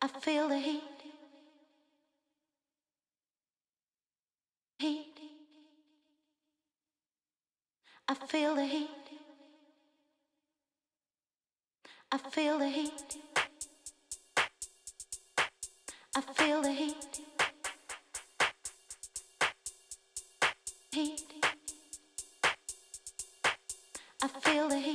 I feel the heat. Heat. I feel the heat. I feel the heat. I feel the heat. Heat. I feel the heat.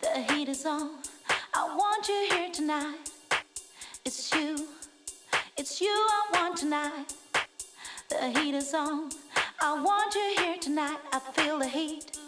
The heat is on. I want you here tonight. It's you. It's you I want tonight. The heat is on. I want you here tonight. I feel the heat.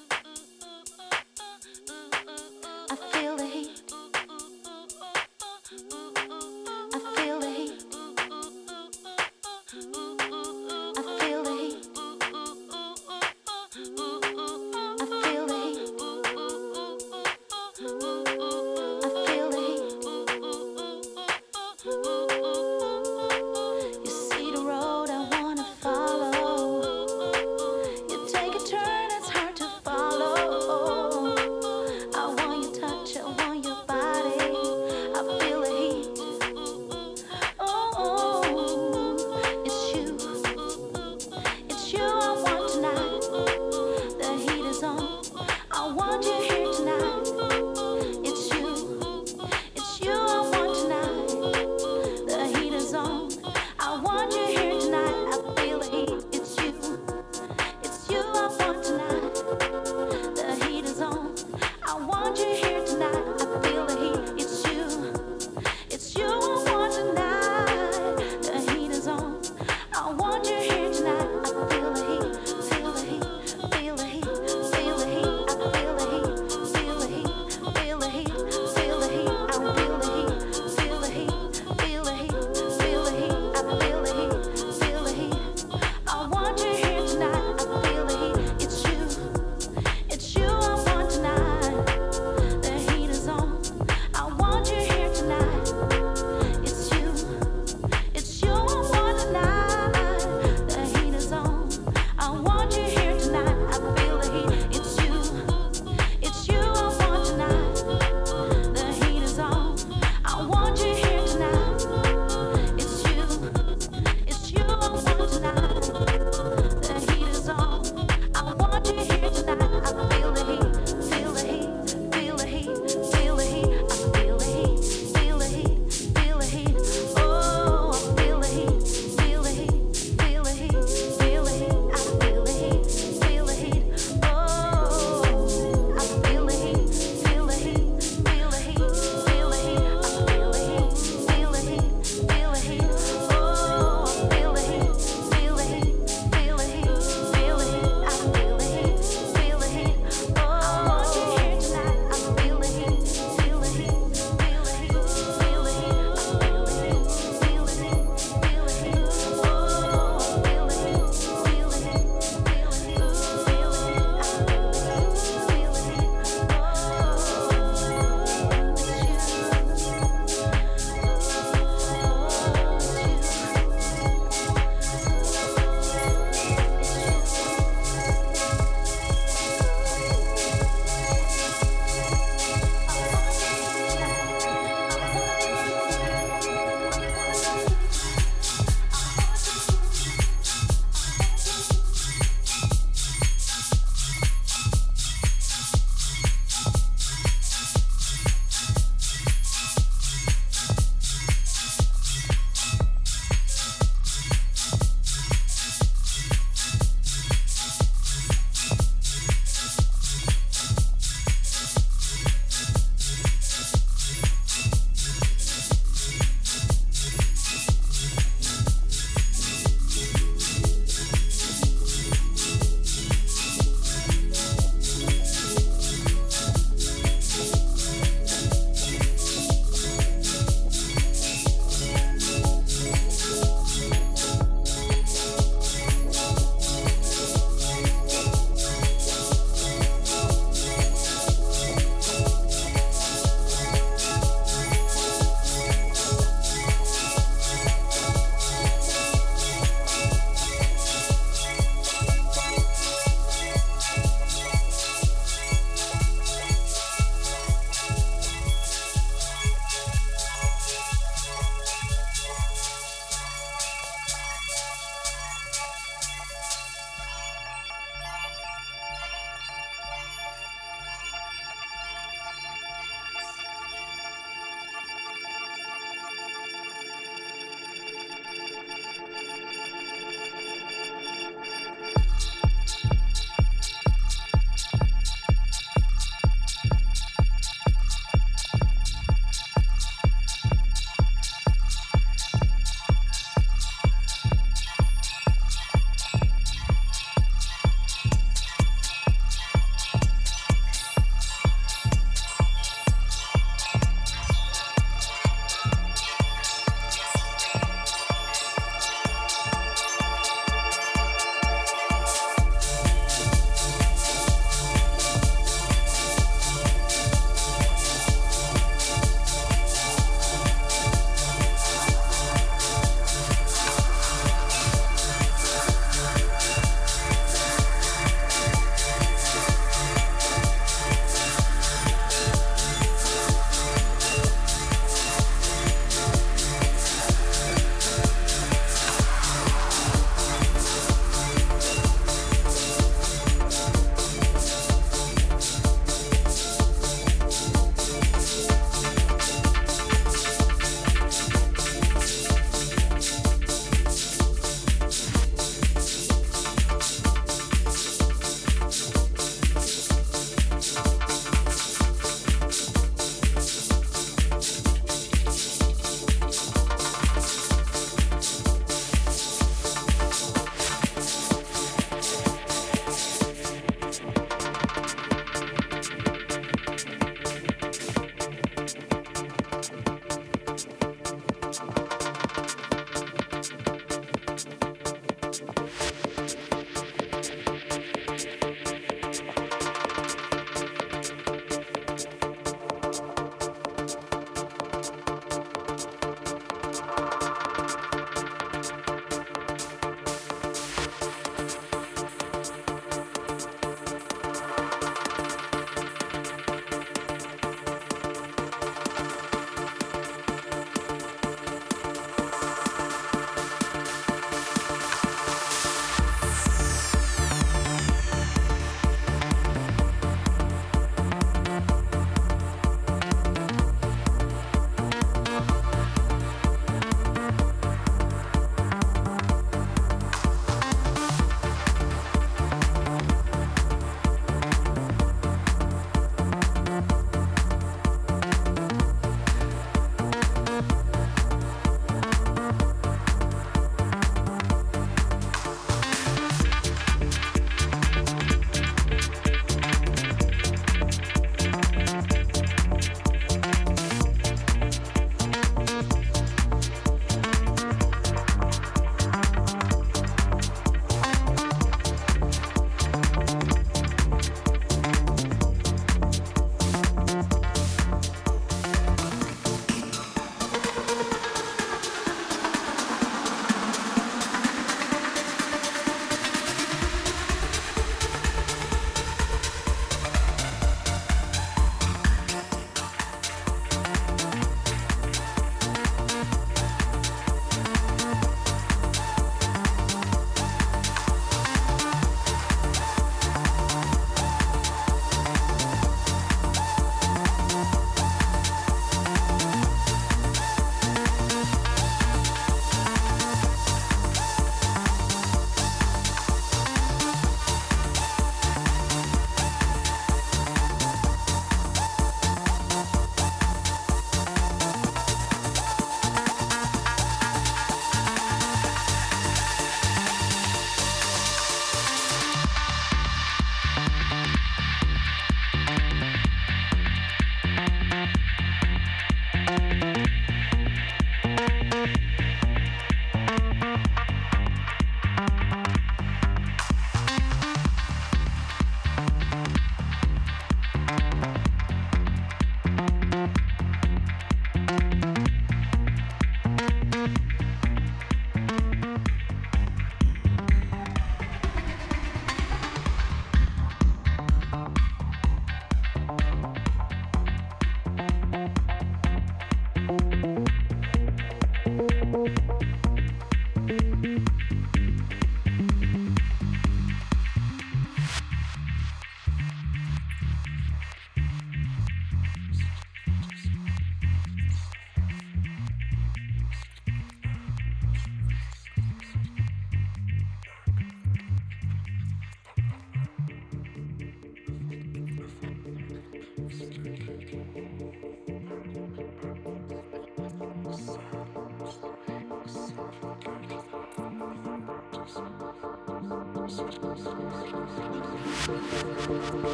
フフフ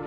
フ。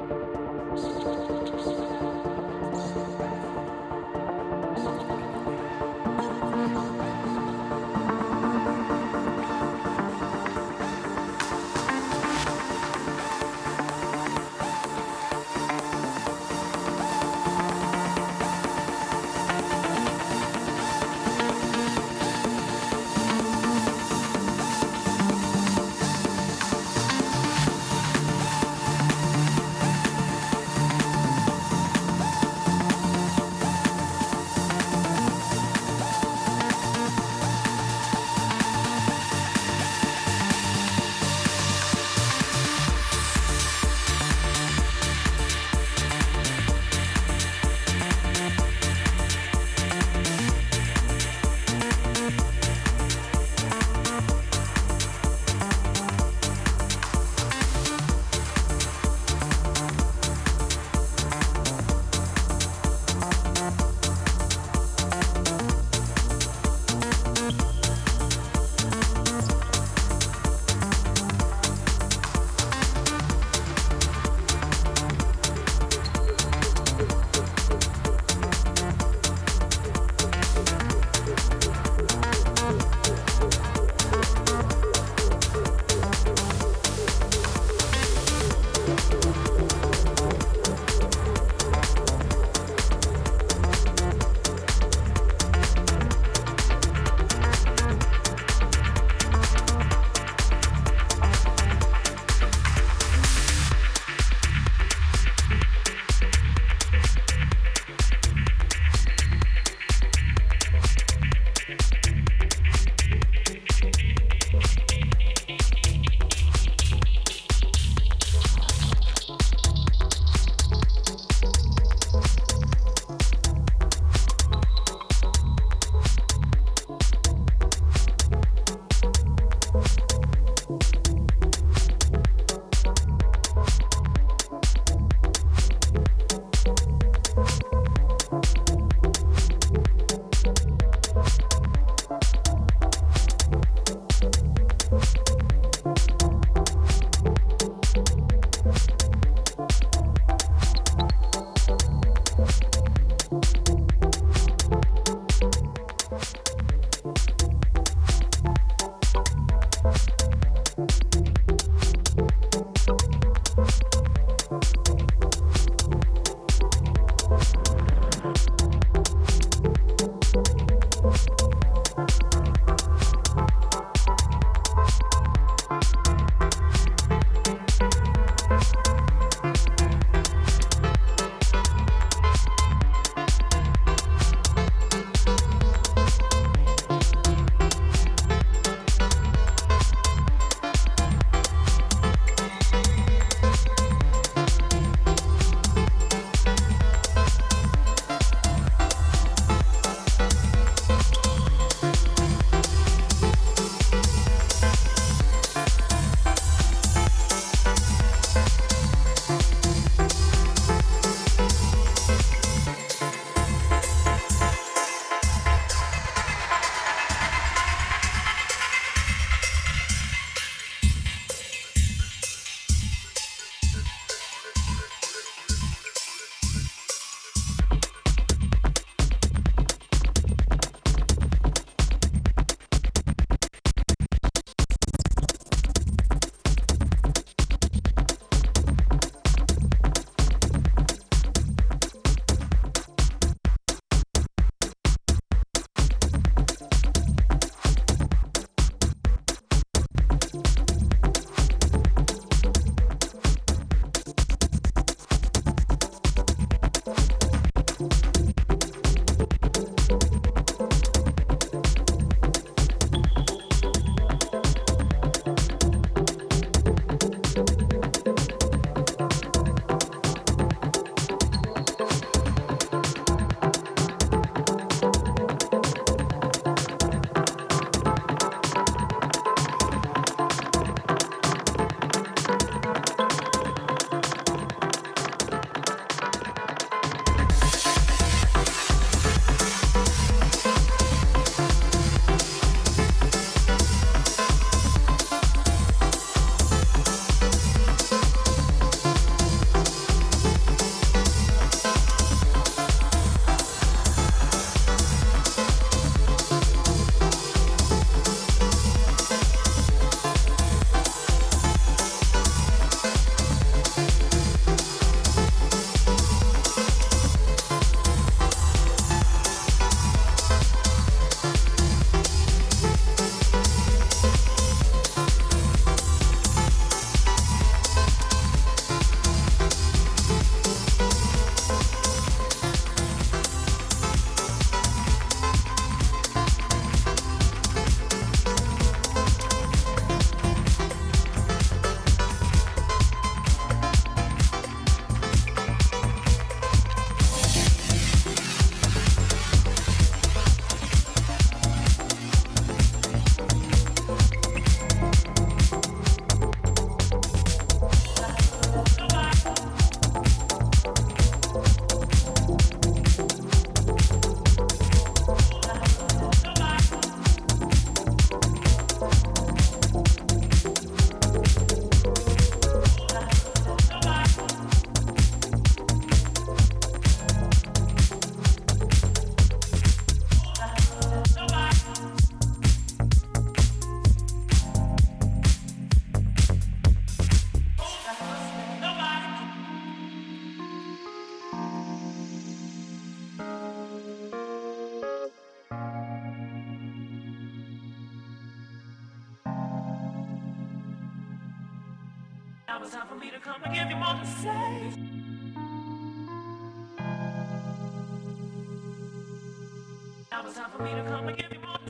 time for me to come and give you more.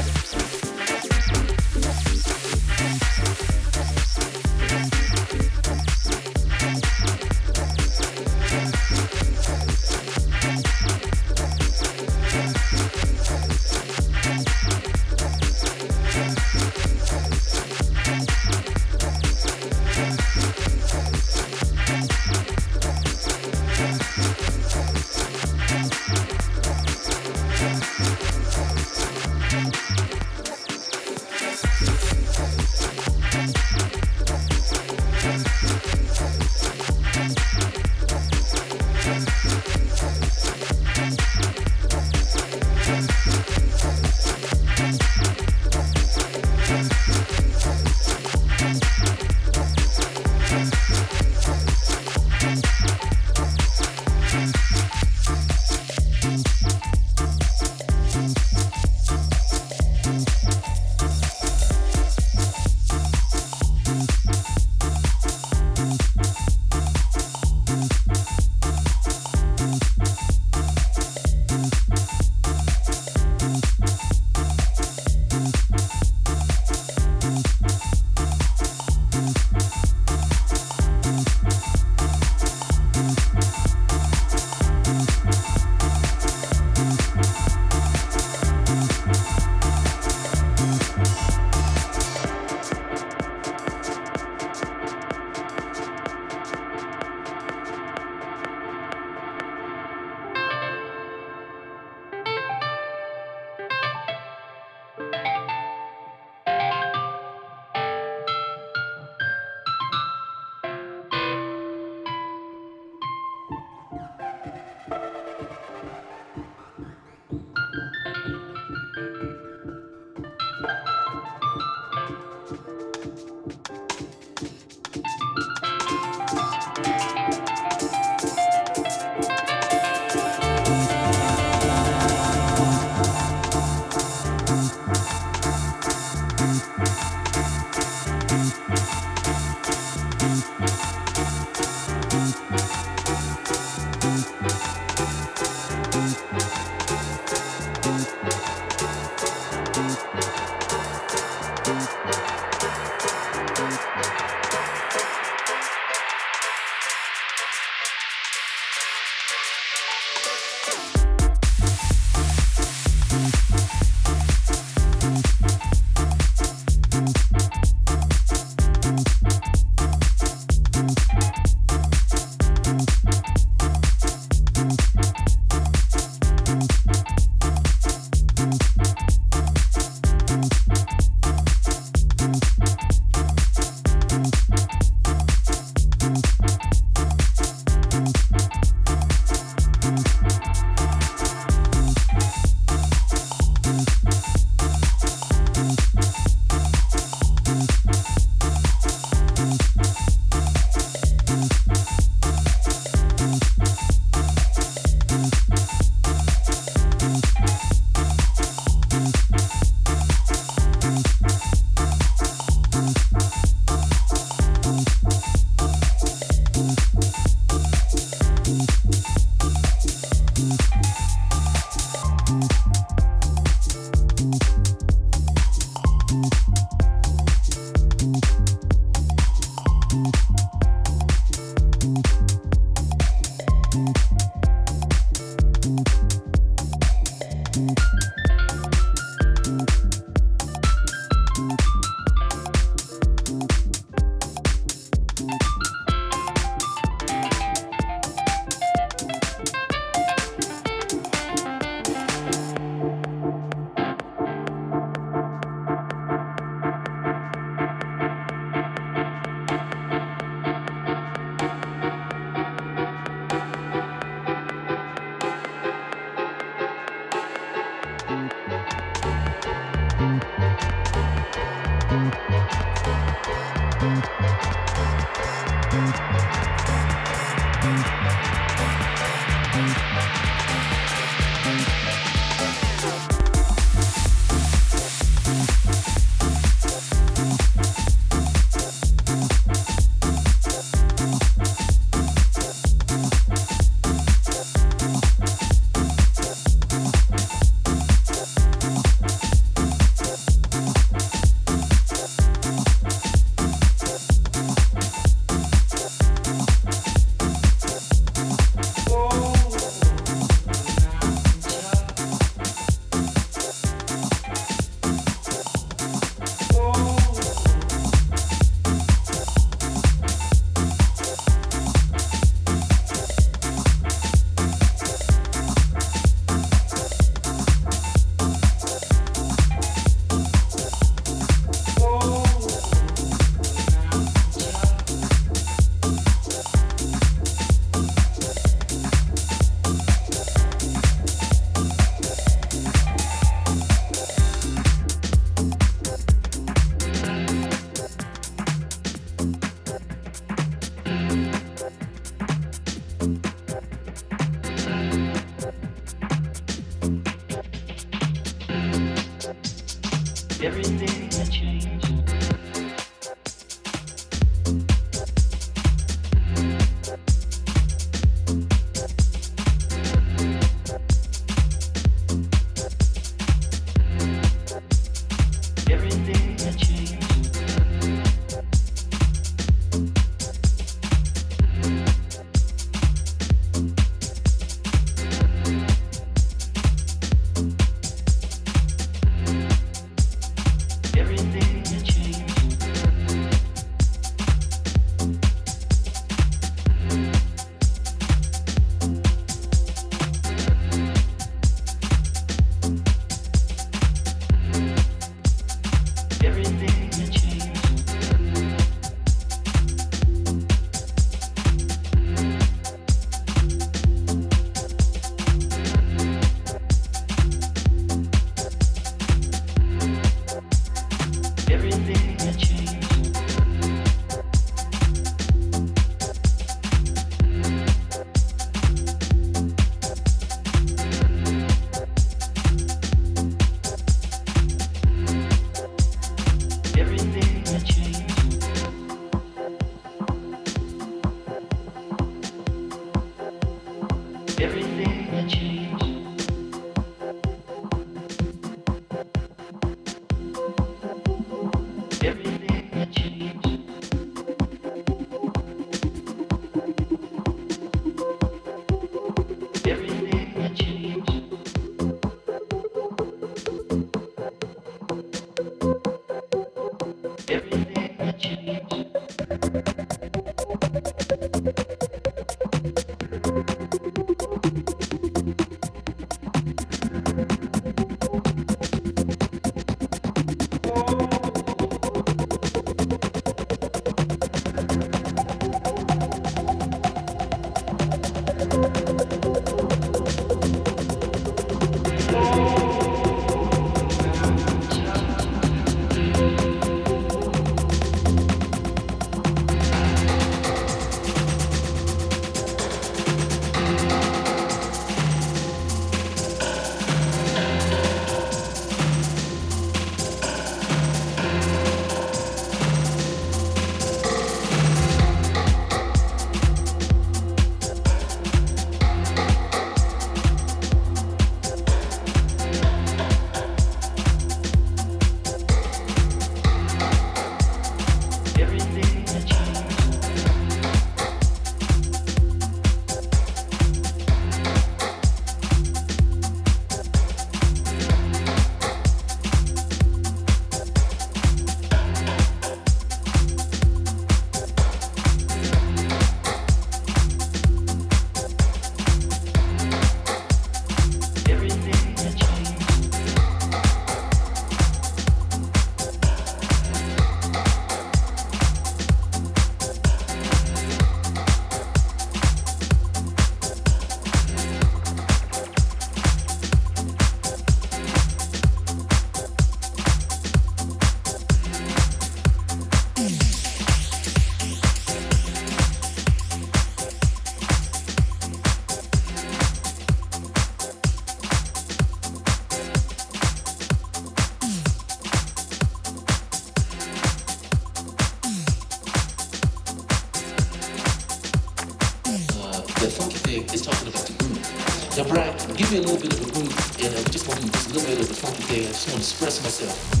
the funky thing is talking about the groove. Now, Brian, give me a little bit of a groove, and I just want to do a little bit of the funky thing. I just want to express myself.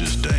just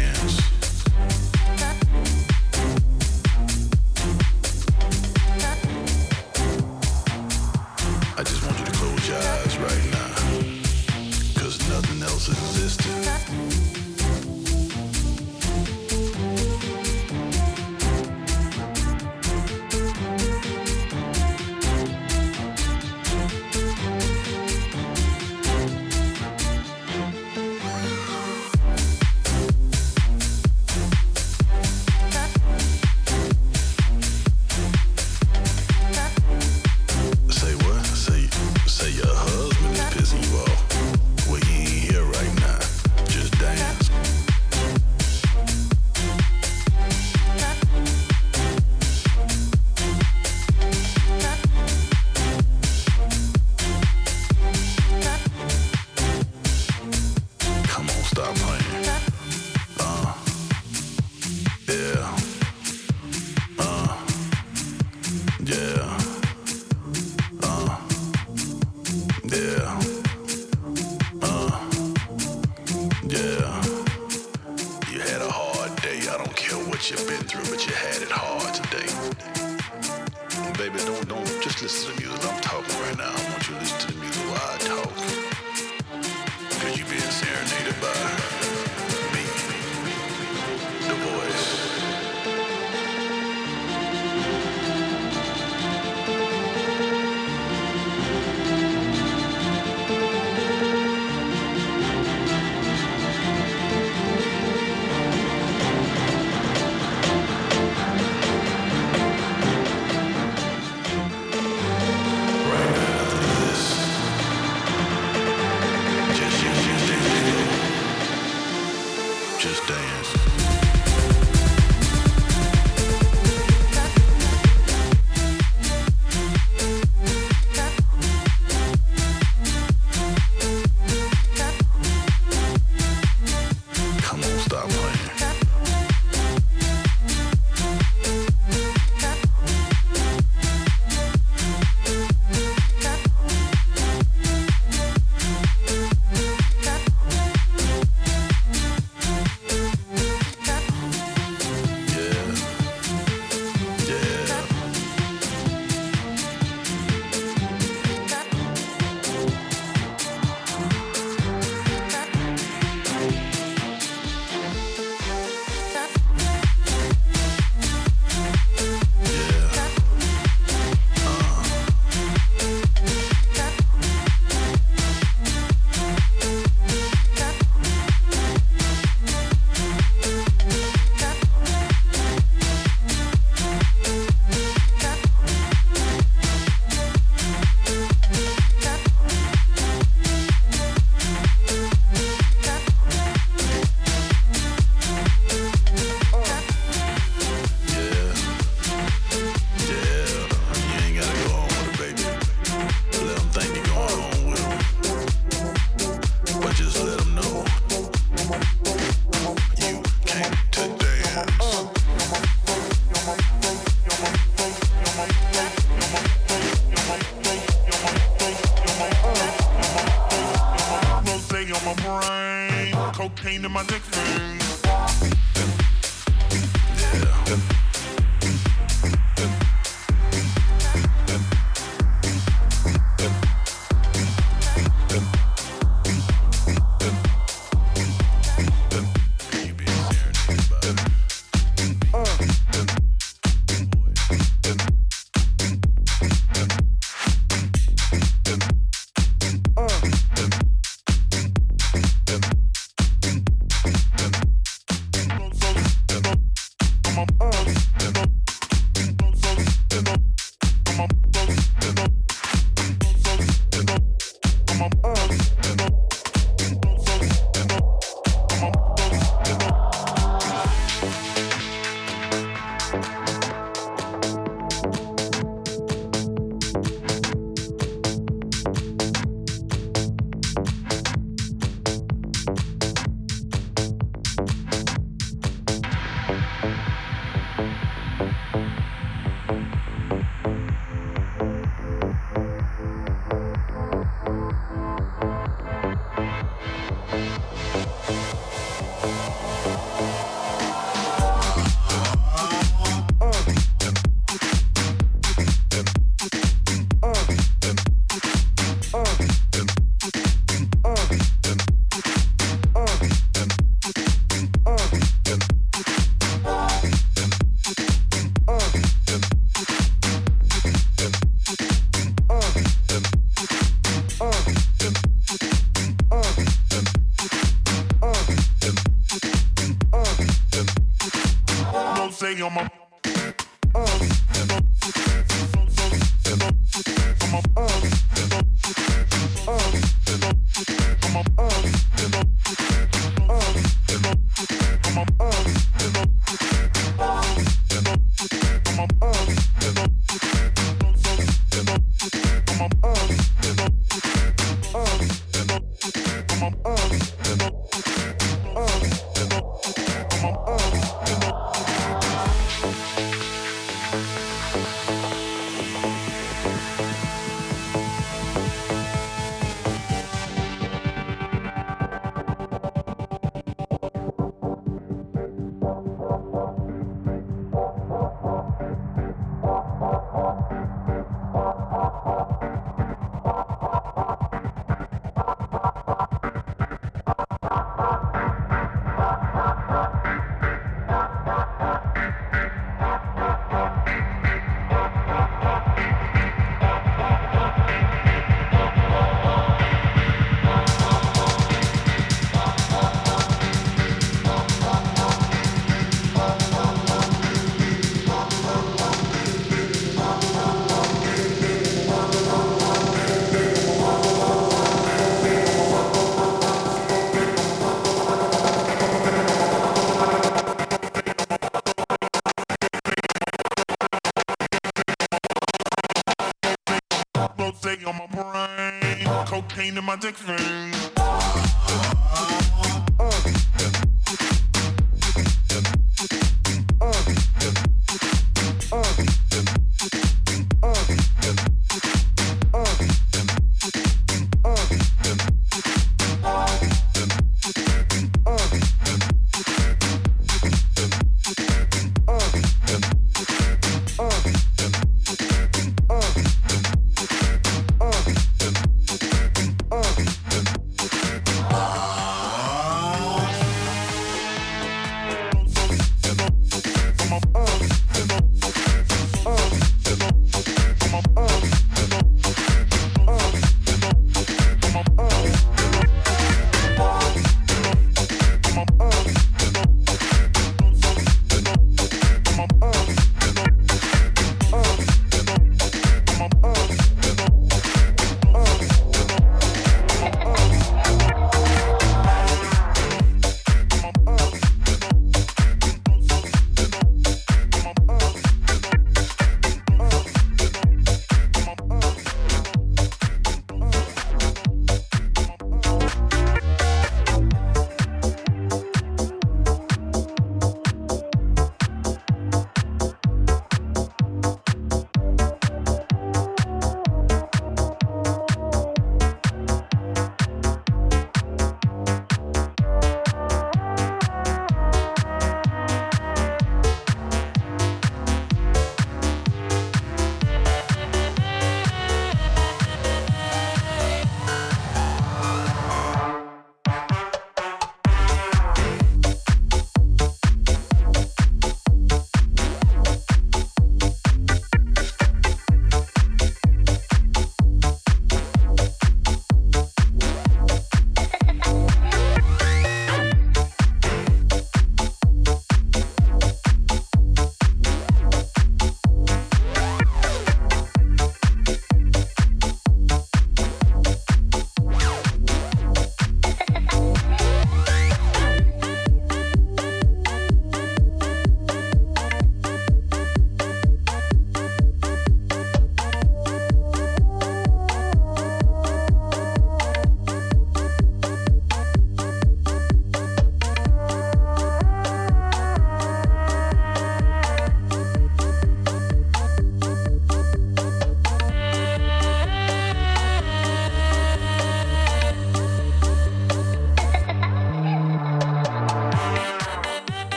pain in my dick vein.